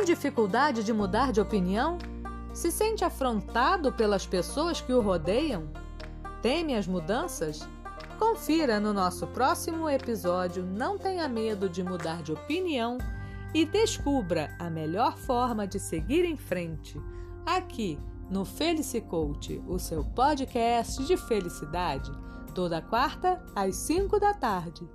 Tem dificuldade de mudar de opinião? Se sente afrontado pelas pessoas que o rodeiam? Teme as mudanças? Confira no nosso próximo episódio Não Tenha Medo de Mudar de Opinião e descubra a melhor forma de seguir em frente aqui no Felice Coach, o seu podcast de felicidade, toda quarta às 5 da tarde.